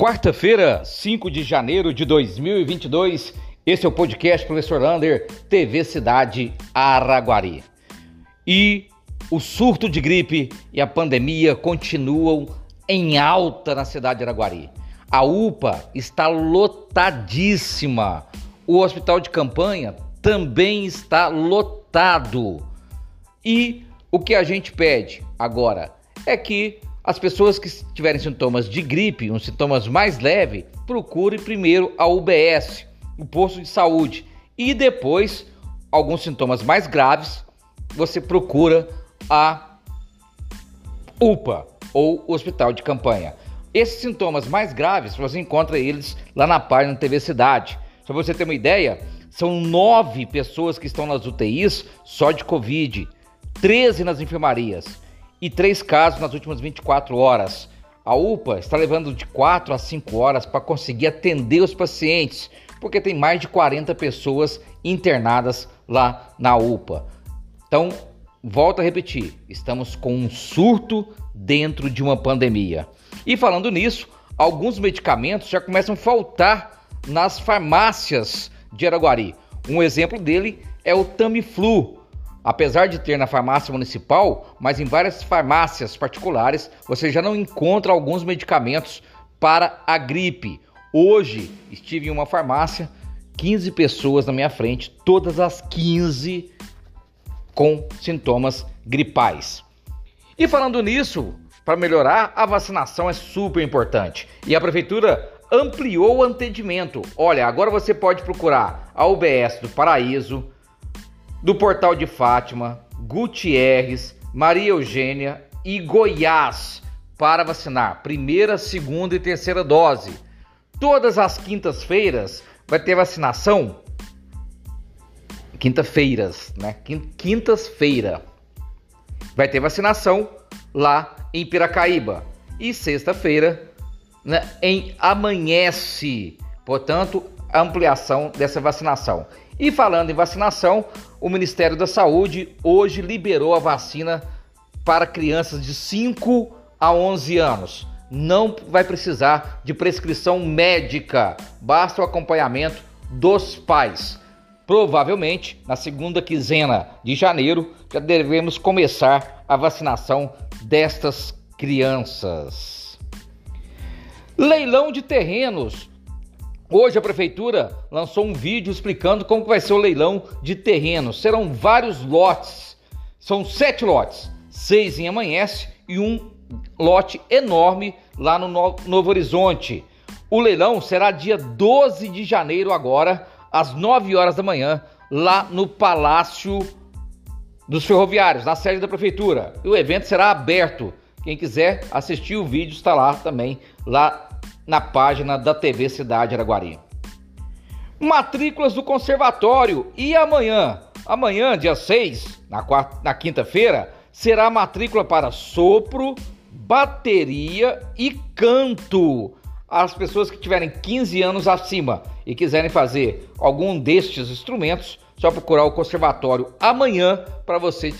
Quarta-feira, 5 de janeiro de 2022, esse é o podcast Professor Lander, TV Cidade Araguari. E o surto de gripe e a pandemia continuam em alta na cidade de Araguari. A UPA está lotadíssima. O hospital de campanha também está lotado. E o que a gente pede agora é que as pessoas que tiverem sintomas de gripe, uns sintomas mais leves, procure primeiro a UBS, o posto de saúde, e depois alguns sintomas mais graves, você procura a UPA ou Hospital de Campanha. Esses sintomas mais graves, você encontra eles lá na página TV Cidade. Só você ter uma ideia, são nove pessoas que estão nas UTIs só de Covid, 13 nas enfermarias e três casos nas últimas 24 horas. A UPA está levando de 4 a 5 horas para conseguir atender os pacientes, porque tem mais de 40 pessoas internadas lá na UPA. Então, volto a repetir, estamos com um surto dentro de uma pandemia. E falando nisso, alguns medicamentos já começam a faltar nas farmácias de Araguari. Um exemplo dele é o Tamiflu, Apesar de ter na farmácia municipal, mas em várias farmácias particulares, você já não encontra alguns medicamentos para a gripe. Hoje estive em uma farmácia, 15 pessoas na minha frente, todas as 15 com sintomas gripais. E falando nisso, para melhorar, a vacinação é super importante. E a prefeitura ampliou o atendimento. Olha, agora você pode procurar a UBS do Paraíso, do Portal de Fátima, Gutierrez, Maria Eugênia e Goiás para vacinar primeira, segunda e terceira dose. Todas as quintas-feiras vai ter vacinação. Quinta-feiras, né? Quintas-feira vai ter vacinação lá em Piracaíba e sexta-feira né, em Amanhece. Portanto, a ampliação dessa vacinação. E falando em vacinação, o Ministério da Saúde hoje liberou a vacina para crianças de 5 a 11 anos. Não vai precisar de prescrição médica, basta o acompanhamento dos pais. Provavelmente, na segunda quinzena de janeiro, já devemos começar a vacinação destas crianças. Leilão de terrenos Hoje a prefeitura lançou um vídeo explicando como vai ser o leilão de terrenos. Serão vários lotes, são sete lotes, seis em Amanhece e um lote enorme lá no Novo Horizonte. O leilão será dia 12 de janeiro agora, às 9 horas da manhã, lá no Palácio dos Ferroviários, na sede da prefeitura. E o evento será aberto. Quem quiser assistir o vídeo está lá também, lá na página da TV Cidade Araguari. Matrículas do conservatório e amanhã, amanhã, dia 6, na, na quinta-feira, será a matrícula para sopro, bateria e canto. As pessoas que tiverem 15 anos acima e quiserem fazer algum destes instrumentos, só procurar o conservatório amanhã para você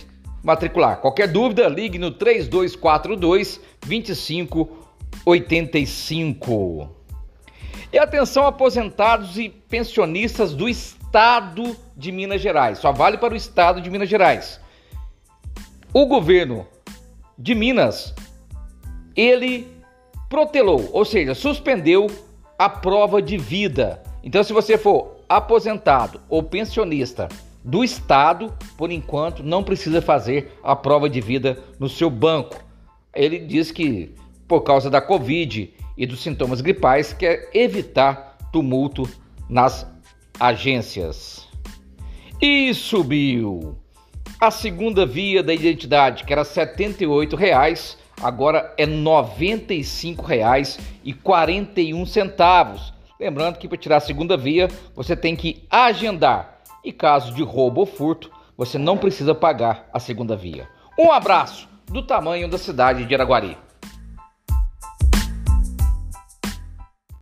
matricular. Qualquer dúvida, ligue no 3242 25 85. E atenção, aposentados e pensionistas do estado de Minas Gerais. Só vale para o estado de Minas Gerais. O governo de Minas, ele protelou, ou seja, suspendeu a prova de vida. Então, se você for aposentado ou pensionista do estado, por enquanto não precisa fazer a prova de vida no seu banco. Ele diz que por causa da Covid e dos sintomas gripais, quer evitar tumulto nas agências. E subiu! A segunda via da identidade, que era R$ 78,00, agora é R$ 95,41. Lembrando que para tirar a segunda via, você tem que agendar. E caso de roubo ou furto, você não precisa pagar a segunda via. Um abraço do tamanho da cidade de Araguari.